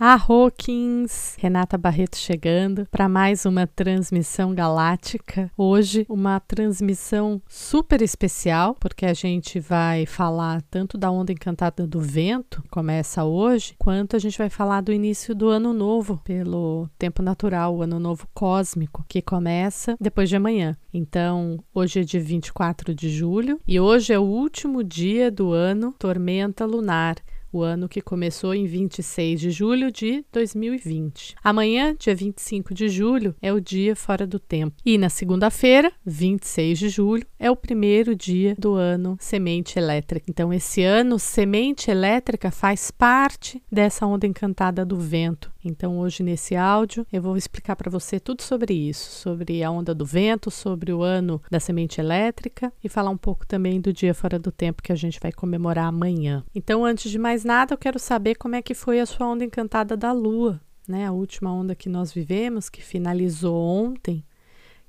Arroquins! Renata Barreto chegando para mais uma transmissão galáctica. Hoje, uma transmissão super especial, porque a gente vai falar tanto da onda encantada do vento, que começa hoje, quanto a gente vai falar do início do ano novo, pelo tempo natural, o ano novo cósmico, que começa depois de amanhã. Então, hoje é dia 24 de julho e hoje é o último dia do ano Tormenta Lunar o ano que começou em 26 de julho de 2020. Amanhã, dia 25 de julho, é o dia fora do tempo. E na segunda-feira, 26 de julho, é o primeiro dia do ano semente elétrica. Então, esse ano, semente elétrica faz parte dessa onda encantada do vento. Então, hoje nesse áudio, eu vou explicar para você tudo sobre isso, sobre a onda do vento, sobre o ano da semente elétrica e falar um pouco também do dia fora do tempo que a gente vai comemorar amanhã. Então, antes de mais nada, eu quero saber como é que foi a sua onda encantada da lua, né? A última onda que nós vivemos, que finalizou ontem.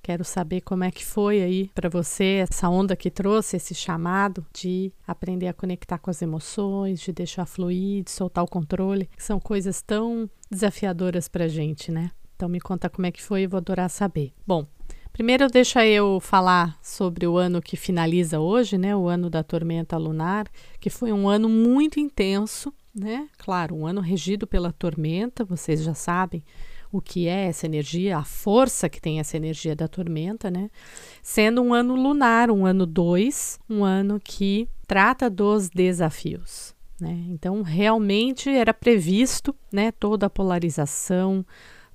Quero saber como é que foi aí para você essa onda que trouxe esse chamado de aprender a conectar com as emoções, de deixar fluir, de soltar o controle, que são coisas tão desafiadoras para gente, né? Então me conta como é que foi, eu vou adorar saber. Bom, primeiro deixa eu falar sobre o ano que finaliza hoje, né? O ano da tormenta lunar, que foi um ano muito intenso, né? Claro, um ano regido pela tormenta, vocês já sabem o que é essa energia, a força que tem essa energia da tormenta, né? Sendo um ano lunar, um ano 2, um ano que trata dos desafios. Né? Então, realmente era previsto né, toda a polarização,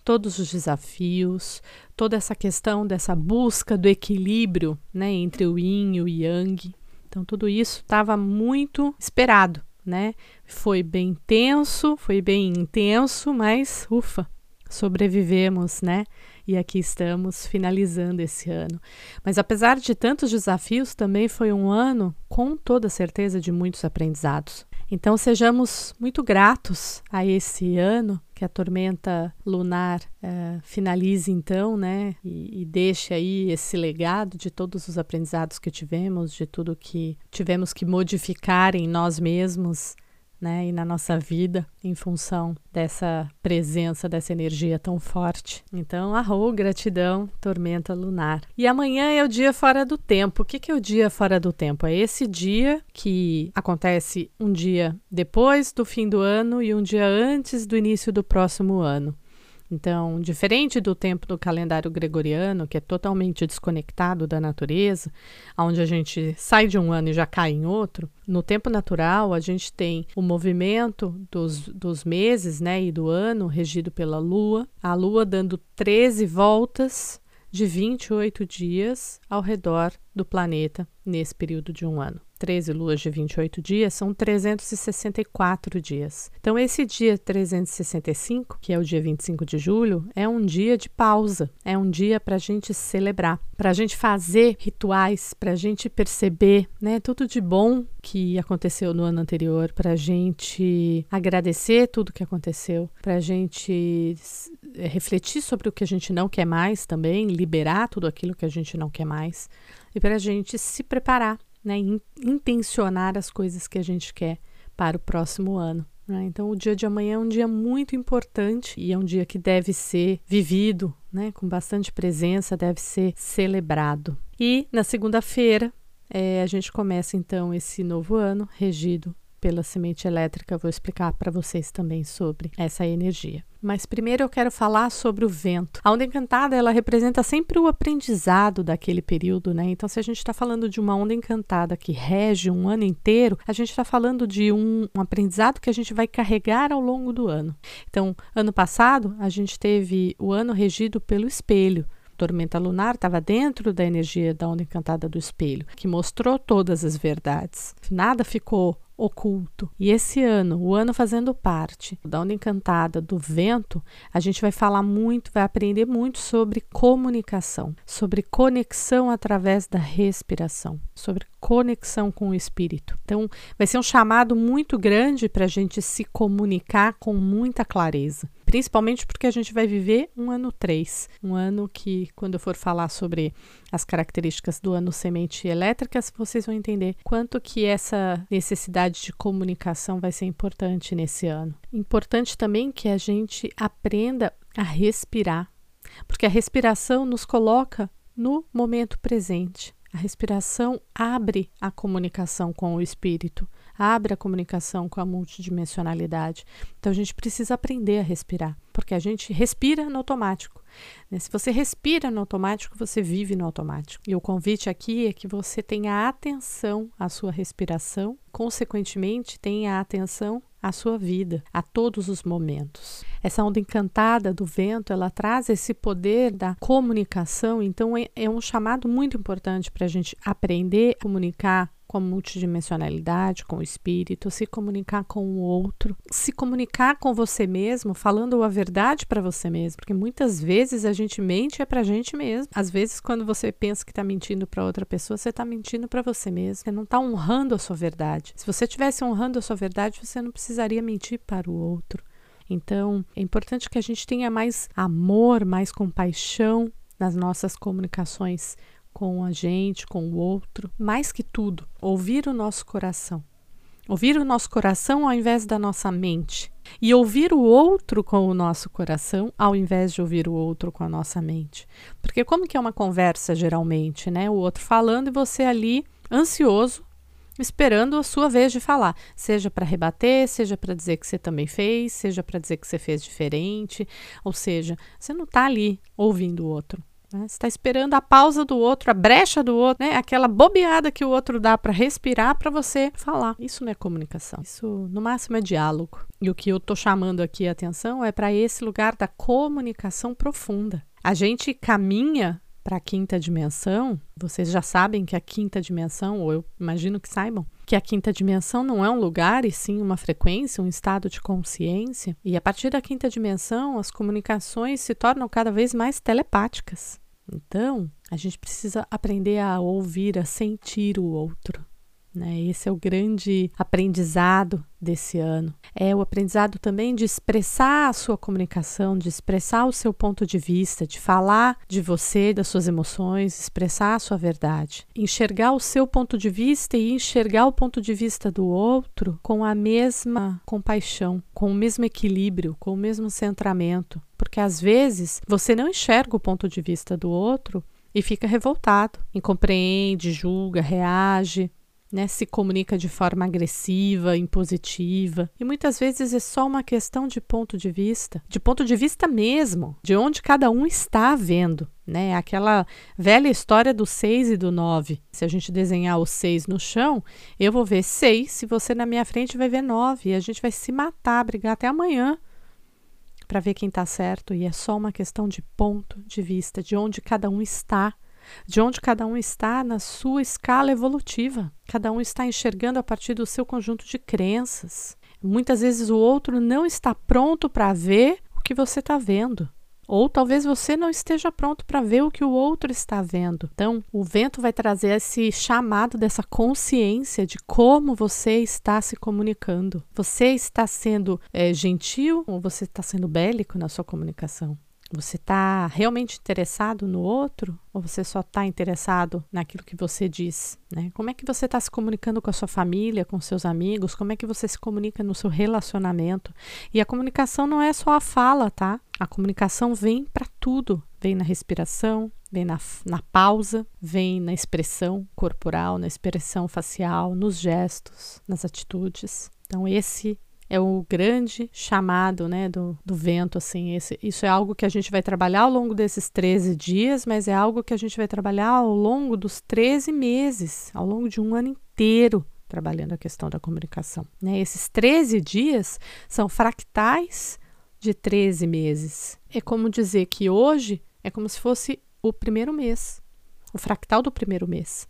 todos os desafios, toda essa questão dessa busca do equilíbrio né, entre o yin e o yang. Então, tudo isso estava muito esperado. Né? Foi bem tenso, foi bem intenso, mas ufa, sobrevivemos, né? E aqui estamos finalizando esse ano. Mas apesar de tantos desafios, também foi um ano com toda certeza de muitos aprendizados. Então sejamos muito gratos a esse ano que a tormenta lunar uh, finalize então, né, e, e deixe aí esse legado de todos os aprendizados que tivemos, de tudo que tivemos que modificar em nós mesmos né, e na nossa vida em função dessa presença, dessa energia tão forte. Então, arro, gratidão, tormenta lunar. E amanhã é o dia fora do tempo. O que, que é o dia fora do tempo? É esse dia que acontece um dia depois do fim do ano e um dia antes do início do próximo ano. Então, diferente do tempo do calendário gregoriano, que é totalmente desconectado da natureza, onde a gente sai de um ano e já cai em outro, no tempo natural a gente tem o movimento dos, dos meses né, e do ano regido pela Lua, a Lua dando 13 voltas de 28 dias ao redor do planeta nesse período de um ano. 13 luas de 28 dias são 364 dias. Então, esse dia 365, que é o dia 25 de julho, é um dia de pausa, é um dia para a gente celebrar, para a gente fazer rituais, para a gente perceber né, tudo de bom que aconteceu no ano anterior, para a gente agradecer tudo que aconteceu, para a gente refletir sobre o que a gente não quer mais também, liberar tudo aquilo que a gente não quer mais e para a gente se preparar, né, intencionar as coisas que a gente quer para o próximo ano. Né? Então, o dia de amanhã é um dia muito importante e é um dia que deve ser vivido né, com bastante presença, deve ser celebrado. E na segunda-feira, é, a gente começa então esse novo ano regido pela semente elétrica. Vou explicar para vocês também sobre essa energia. Mas primeiro eu quero falar sobre o vento. A onda encantada ela representa sempre o aprendizado daquele período, né? Então, se a gente está falando de uma onda encantada que rege um ano inteiro, a gente está falando de um, um aprendizado que a gente vai carregar ao longo do ano. Então, ano passado a gente teve o ano regido pelo espelho tormenta lunar estava dentro da energia da onda encantada do espelho, que mostrou todas as verdades. Nada ficou oculto. E esse ano, o ano fazendo parte da onda encantada do vento, a gente vai falar muito, vai aprender muito sobre comunicação, sobre conexão através da respiração, sobre conexão com o espírito. Então, vai ser um chamado muito grande para a gente se comunicar com muita clareza principalmente porque a gente vai viver um ano 3, um ano que, quando eu for falar sobre as características do ano semente elétricas, vocês vão entender quanto que essa necessidade de comunicação vai ser importante nesse ano. Importante também que a gente aprenda a respirar, porque a respiração nos coloca no momento presente. A respiração abre a comunicação com o espírito, abre a comunicação com a multidimensionalidade. Então a gente precisa aprender a respirar, porque a gente respira no automático. Né? Se você respira no automático, você vive no automático. E o convite aqui é que você tenha atenção à sua respiração, consequentemente, tenha atenção à sua vida, a todos os momentos. Essa onda encantada do vento, ela traz esse poder da comunicação, então é, é um chamado muito importante para a gente aprender a comunicar com a multidimensionalidade, com o espírito, se comunicar com o outro, se comunicar com você mesmo, falando a verdade para você mesmo, porque muitas vezes a gente mente é para a gente mesmo. Às vezes, quando você pensa que está mentindo para outra pessoa, você está mentindo para você mesmo, você não está honrando a sua verdade. Se você estivesse honrando a sua verdade, você não precisaria mentir para o outro. Então, é importante que a gente tenha mais amor, mais compaixão nas nossas comunicações com a gente, com o outro. Mais que tudo, ouvir o nosso coração. Ouvir o nosso coração ao invés da nossa mente. E ouvir o outro com o nosso coração ao invés de ouvir o outro com a nossa mente. Porque como que é uma conversa geralmente, né? O outro falando e você ali ansioso, esperando a sua vez de falar, seja para rebater, seja para dizer que você também fez, seja para dizer que você fez diferente, ou seja, você não está ali ouvindo o outro. Né? Você está esperando a pausa do outro, a brecha do outro, né? aquela bobeada que o outro dá para respirar para você falar. Isso não é comunicação. Isso, no máximo, é diálogo. E o que eu estou chamando aqui a atenção é para esse lugar da comunicação profunda. A gente caminha para a quinta dimensão, vocês já sabem que a quinta dimensão, ou eu imagino que saibam, que a quinta dimensão não é um lugar e sim uma frequência, um estado de consciência. E a partir da quinta dimensão, as comunicações se tornam cada vez mais telepáticas. Então, a gente precisa aprender a ouvir, a sentir o outro. Né? Esse é o grande aprendizado desse ano. É o aprendizado também de expressar a sua comunicação, de expressar o seu ponto de vista, de falar de você, das suas emoções, expressar a sua verdade. Enxergar o seu ponto de vista e enxergar o ponto de vista do outro com a mesma compaixão, com o mesmo equilíbrio, com o mesmo centramento. Porque às vezes você não enxerga o ponto de vista do outro e fica revoltado, incompreende, julga, reage, né, se comunica de forma agressiva, impositiva. E muitas vezes é só uma questão de ponto de vista, de ponto de vista mesmo, de onde cada um está vendo. Né? Aquela velha história do 6 e do 9. Se a gente desenhar o 6 no chão, eu vou ver 6, se você na minha frente vai ver 9. E a gente vai se matar, brigar até amanhã para ver quem está certo. E é só uma questão de ponto de vista, de onde cada um está de onde cada um está na sua escala evolutiva. Cada um está enxergando a partir do seu conjunto de crenças. Muitas vezes o outro não está pronto para ver o que você está vendo. Ou talvez você não esteja pronto para ver o que o outro está vendo. Então, o vento vai trazer esse chamado dessa consciência de como você está se comunicando. Você está sendo é, gentil ou você está sendo bélico na sua comunicação? Você está realmente interessado no outro ou você só está interessado naquilo que você diz? Né? Como é que você está se comunicando com a sua família, com seus amigos? Como é que você se comunica no seu relacionamento? E a comunicação não é só a fala, tá? A comunicação vem para tudo. Vem na respiração, vem na, na pausa, vem na expressão corporal, na expressão facial, nos gestos, nas atitudes. Então, esse é o grande chamado né, do, do vento. assim esse, Isso é algo que a gente vai trabalhar ao longo desses 13 dias, mas é algo que a gente vai trabalhar ao longo dos 13 meses, ao longo de um ano inteiro trabalhando a questão da comunicação. Né? Esses 13 dias são fractais de 13 meses. É como dizer que hoje é como se fosse o primeiro mês, o fractal do primeiro mês.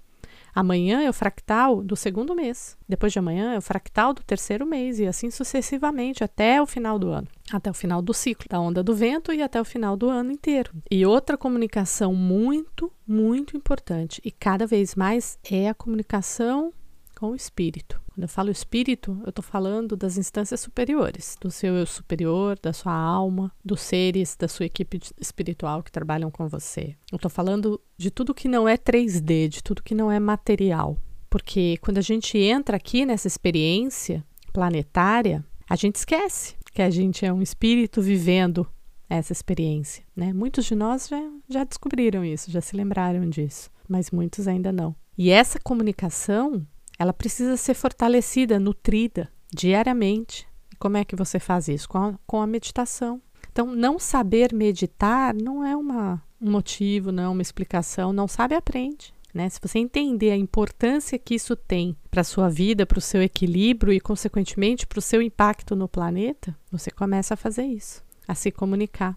Amanhã é o fractal do segundo mês. Depois de amanhã é o fractal do terceiro mês e assim sucessivamente até o final do ano, até o final do ciclo da onda do vento e até o final do ano inteiro. E outra comunicação muito, muito importante e cada vez mais é a comunicação com o espírito, Quando eu falo espírito, eu estou falando das instâncias superiores, do seu eu superior, da sua alma, dos seres da sua equipe espiritual que trabalham com você. Eu estou falando de tudo que não é 3D, de tudo que não é material. Porque quando a gente entra aqui nessa experiência planetária, a gente esquece que a gente é um espírito vivendo essa experiência. Né? Muitos de nós já, já descobriram isso, já se lembraram disso, mas muitos ainda não. E essa comunicação, ela precisa ser fortalecida, nutrida diariamente. E como é que você faz isso? Com a, com a meditação. Então, não saber meditar não é uma, um motivo, não é uma explicação. Não sabe, aprende. Né? Se você entender a importância que isso tem para a sua vida, para o seu equilíbrio e, consequentemente, para o seu impacto no planeta, você começa a fazer isso, a se comunicar,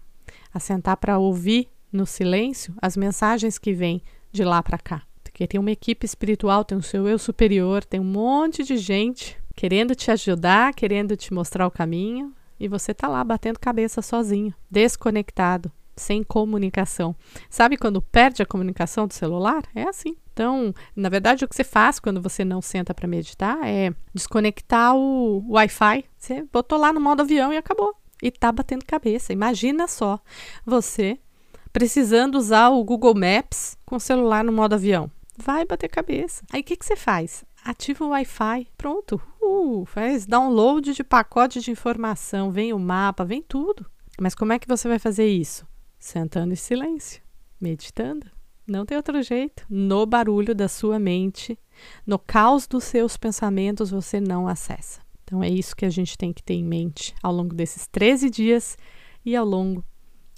a sentar para ouvir no silêncio as mensagens que vêm de lá para cá. Porque tem uma equipe espiritual, tem o seu eu superior, tem um monte de gente querendo te ajudar, querendo te mostrar o caminho, e você está lá batendo cabeça sozinho, desconectado, sem comunicação. Sabe quando perde a comunicação do celular? É assim. Então, na verdade, o que você faz quando você não senta para meditar é desconectar o Wi-Fi. Você botou lá no modo avião e acabou. E tá batendo cabeça. Imagina só você precisando usar o Google Maps com o celular no modo avião. Vai bater cabeça. Aí o que, que você faz? Ativa o Wi-Fi. Pronto. Uh, faz download de pacote de informação. Vem o mapa, vem tudo. Mas como é que você vai fazer isso? sentando em silêncio, meditando. Não tem outro jeito. No barulho da sua mente, no caos dos seus pensamentos, você não acessa. Então é isso que a gente tem que ter em mente ao longo desses 13 dias e ao longo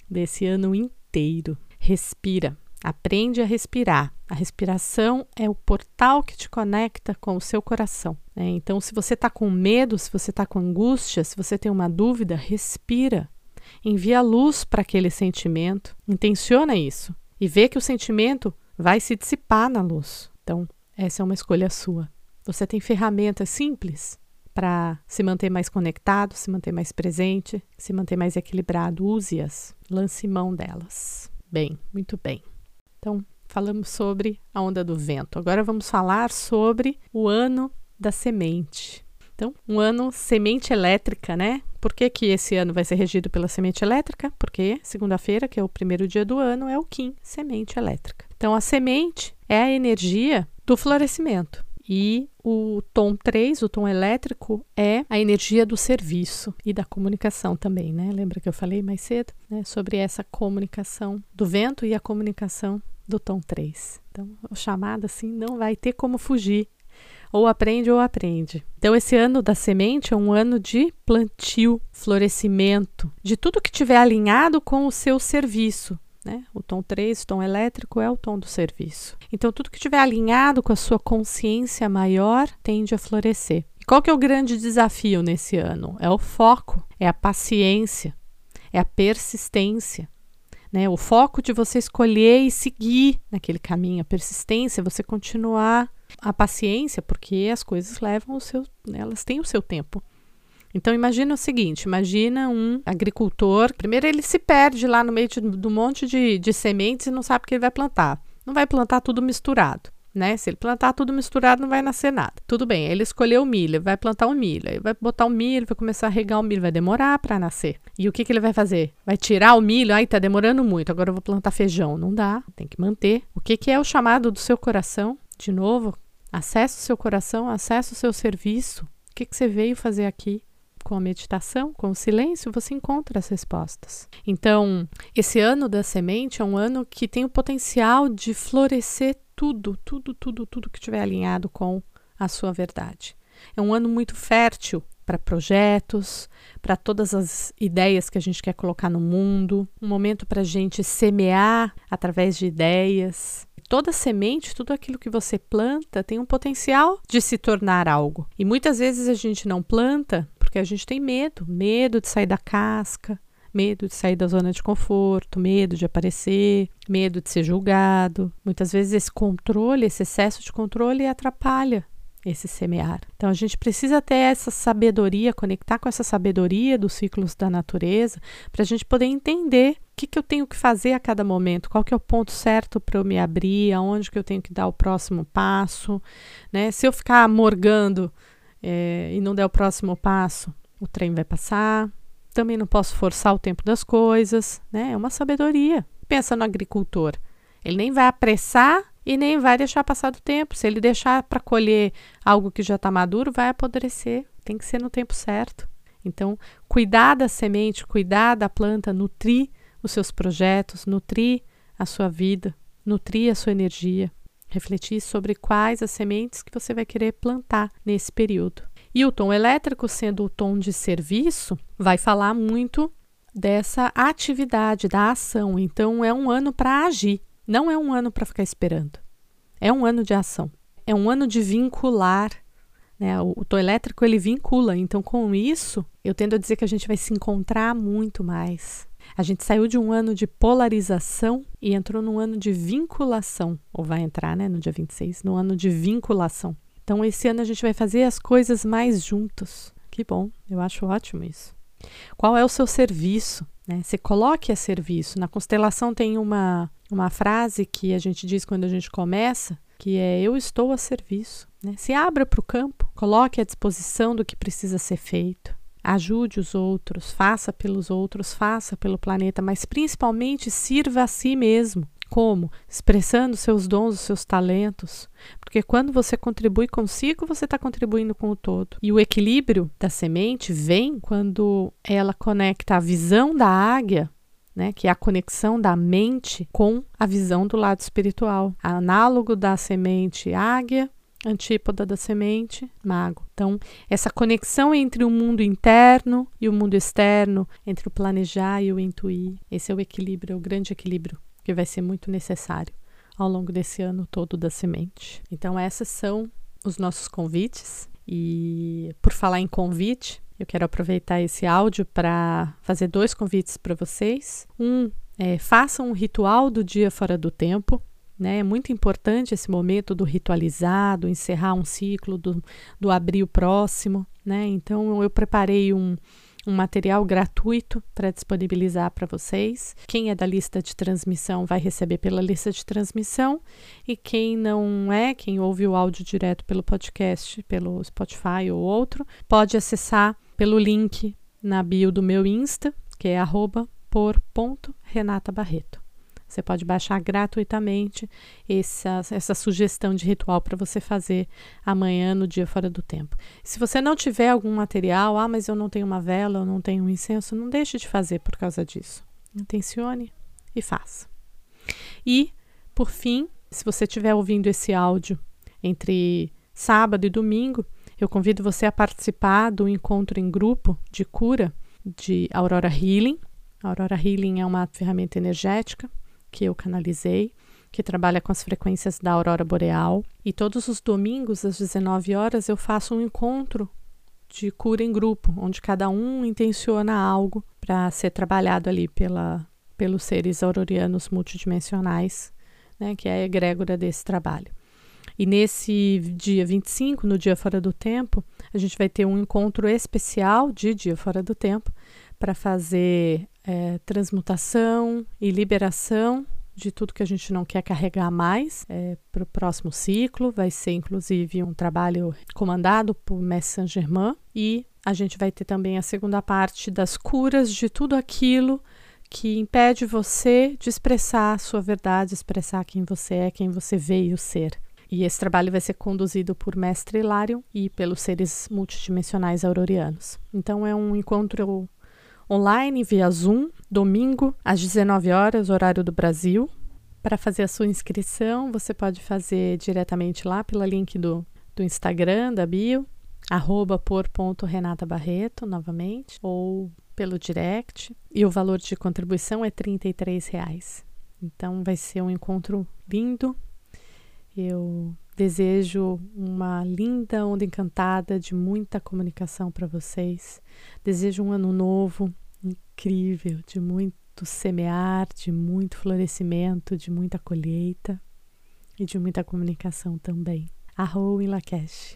desse ano inteiro. Respira. Aprende a respirar. A respiração é o portal que te conecta com o seu coração. Né? Então, se você está com medo, se você está com angústia, se você tem uma dúvida, respira. Envia luz para aquele sentimento, intenciona isso e vê que o sentimento vai se dissipar na luz. Então, essa é uma escolha sua. Você tem ferramentas simples para se manter mais conectado, se manter mais presente, se manter mais equilibrado. Use-as, lance mão delas. Bem, muito bem. Então, falamos sobre a onda do vento. Agora vamos falar sobre o ano da semente. Então, um ano semente elétrica, né? Por que, que esse ano vai ser regido pela semente elétrica? Porque segunda-feira, que é o primeiro dia do ano, é o Kim, semente elétrica. Então, a semente é a energia do florescimento. E o tom 3, o tom elétrico, é a energia do serviço e da comunicação também, né? Lembra que eu falei mais cedo né? sobre essa comunicação do vento e a comunicação do tom 3. Então, o chamado assim não vai ter como fugir ou aprende ou aprende. Então, esse ano da semente é um ano de plantio, florescimento, de tudo que tiver alinhado com o seu serviço. Né? O tom 3, o tom elétrico, é o tom do serviço. Então, tudo que tiver alinhado com a sua consciência maior tende a florescer. E qual que é o grande desafio nesse ano? É o foco, é a paciência, é a persistência. Né? O foco de você escolher e seguir naquele caminho, a persistência, você continuar a paciência, porque as coisas levam o seu, elas têm o seu tempo. Então imagina o seguinte, imagina um agricultor, primeiro ele se perde lá no meio de, do monte de, de sementes e não sabe o que ele vai plantar. Não vai plantar tudo misturado. Né? Se ele plantar tudo misturado, não vai nascer nada. Tudo bem, ele escolheu milho, vai plantar o milho, ele vai botar o milho, vai começar a regar o milho, vai demorar para nascer. E o que, que ele vai fazer? Vai tirar o milho? Ai, tá demorando muito, agora eu vou plantar feijão. Não dá, tem que manter. O que, que é o chamado do seu coração? De novo, acesse o seu coração, acesse o seu serviço. O que, que você veio fazer aqui? Com a meditação, com o silêncio, você encontra as respostas. Então, esse ano da semente é um ano que tem o potencial de florescer tudo, tudo, tudo, tudo que estiver alinhado com a sua verdade. É um ano muito fértil para projetos, para todas as ideias que a gente quer colocar no mundo, um momento para a gente semear através de ideias, toda semente, tudo aquilo que você planta tem um potencial de se tornar algo. E muitas vezes a gente não planta porque a gente tem medo, medo de sair da casca, medo de sair da zona de conforto, medo de aparecer, medo de ser julgado. Muitas vezes esse controle, esse excesso de controle atrapalha esse semear. Então a gente precisa ter essa sabedoria, conectar com essa sabedoria dos ciclos da natureza, para a gente poder entender o que, que eu tenho que fazer a cada momento, qual que é o ponto certo para eu me abrir, aonde que eu tenho que dar o próximo passo, né? Se eu ficar morgando é, e não der o próximo passo, o trem vai passar. Também não posso forçar o tempo das coisas, né? É uma sabedoria. Pensa no agricultor. Ele nem vai apressar e nem vai deixar passar do tempo. Se ele deixar para colher algo que já está maduro, vai apodrecer. Tem que ser no tempo certo. Então, cuidar da semente, cuidar da planta, nutrir os seus projetos, nutrir a sua vida, nutrir a sua energia, refletir sobre quais as sementes que você vai querer plantar nesse período. E o tom elétrico, sendo o tom de serviço, vai falar muito dessa atividade, da ação. Então, é um ano para agir, não é um ano para ficar esperando. É um ano de ação. É um ano de vincular. Né? O, o tom elétrico ele vincula. Então, com isso, eu tendo a dizer que a gente vai se encontrar muito mais. A gente saiu de um ano de polarização e entrou num ano de vinculação, ou vai entrar, né, no dia 26, no ano de vinculação. Então, esse ano a gente vai fazer as coisas mais juntos. Que bom, eu acho ótimo isso. Qual é o seu serviço? Né? Se coloque a serviço. Na constelação tem uma, uma frase que a gente diz quando a gente começa, que é eu estou a serviço. Né? Se abra para o campo, coloque à disposição do que precisa ser feito. Ajude os outros, faça pelos outros, faça pelo planeta, mas principalmente sirva a si mesmo. Como? Expressando seus dons, os seus talentos. Porque quando você contribui consigo, você está contribuindo com o todo. E o equilíbrio da semente vem quando ela conecta a visão da águia, né, que é a conexão da mente com a visão do lado espiritual. Análogo da semente águia, antípoda da semente, mago. Então, essa conexão entre o mundo interno e o mundo externo, entre o planejar e o intuir, esse é o equilíbrio, é o grande equilíbrio que vai ser muito necessário ao longo desse ano todo da semente. Então, esses são os nossos convites. E por falar em convite, eu quero aproveitar esse áudio para fazer dois convites para vocês. Um, é, façam um ritual do dia fora do tempo. Né? É muito importante esse momento do ritualizado, encerrar um ciclo, do, do abrir o próximo. Né? Então, eu preparei um, um material gratuito para disponibilizar para vocês. Quem é da lista de transmissão vai receber pela lista de transmissão e quem não é, quem ouve o áudio direto pelo podcast, pelo Spotify ou outro, pode acessar pelo link na bio do meu Insta, que é @por.renatabarreto. Você pode baixar gratuitamente essa, essa sugestão de ritual para você fazer amanhã no dia fora do tempo. Se você não tiver algum material, ah, mas eu não tenho uma vela, eu não tenho um incenso, não deixe de fazer por causa disso. Intencione e faça. E, por fim, se você estiver ouvindo esse áudio entre sábado e domingo, eu convido você a participar do encontro em grupo de cura de Aurora Healing. A Aurora Healing é uma ferramenta energética que eu canalizei, que trabalha com as frequências da aurora boreal. E todos os domingos, às 19 horas, eu faço um encontro de cura em grupo, onde cada um intenciona algo para ser trabalhado ali pela, pelos seres aurorianos multidimensionais, né, que é a egrégora desse trabalho. E nesse dia 25, no dia fora do tempo, a gente vai ter um encontro especial de dia fora do tempo para fazer é, transmutação e liberação de tudo que a gente não quer carregar mais é, para o próximo ciclo. Vai ser inclusive um trabalho comandado por Mestre Saint Germain e a gente vai ter também a segunda parte das curas de tudo aquilo que impede você de expressar a sua verdade, expressar quem você é, quem você veio ser. E esse trabalho vai ser conduzido por Mestre Hilário e pelos seres multidimensionais aurorianos. Então é um encontro online via Zoom, domingo às 19 horas, horário do Brasil. Para fazer a sua inscrição, você pode fazer diretamente lá pelo link do, do Instagram, da bio, arroba por.renatabarreto, novamente, ou pelo direct. E o valor de contribuição é R$ reais. Então vai ser um encontro lindo. Eu desejo uma linda onda encantada de muita comunicação para vocês. Desejo um ano novo incrível, de muito semear, de muito florescimento, de muita colheita e de muita comunicação também. Arro em Lakesh.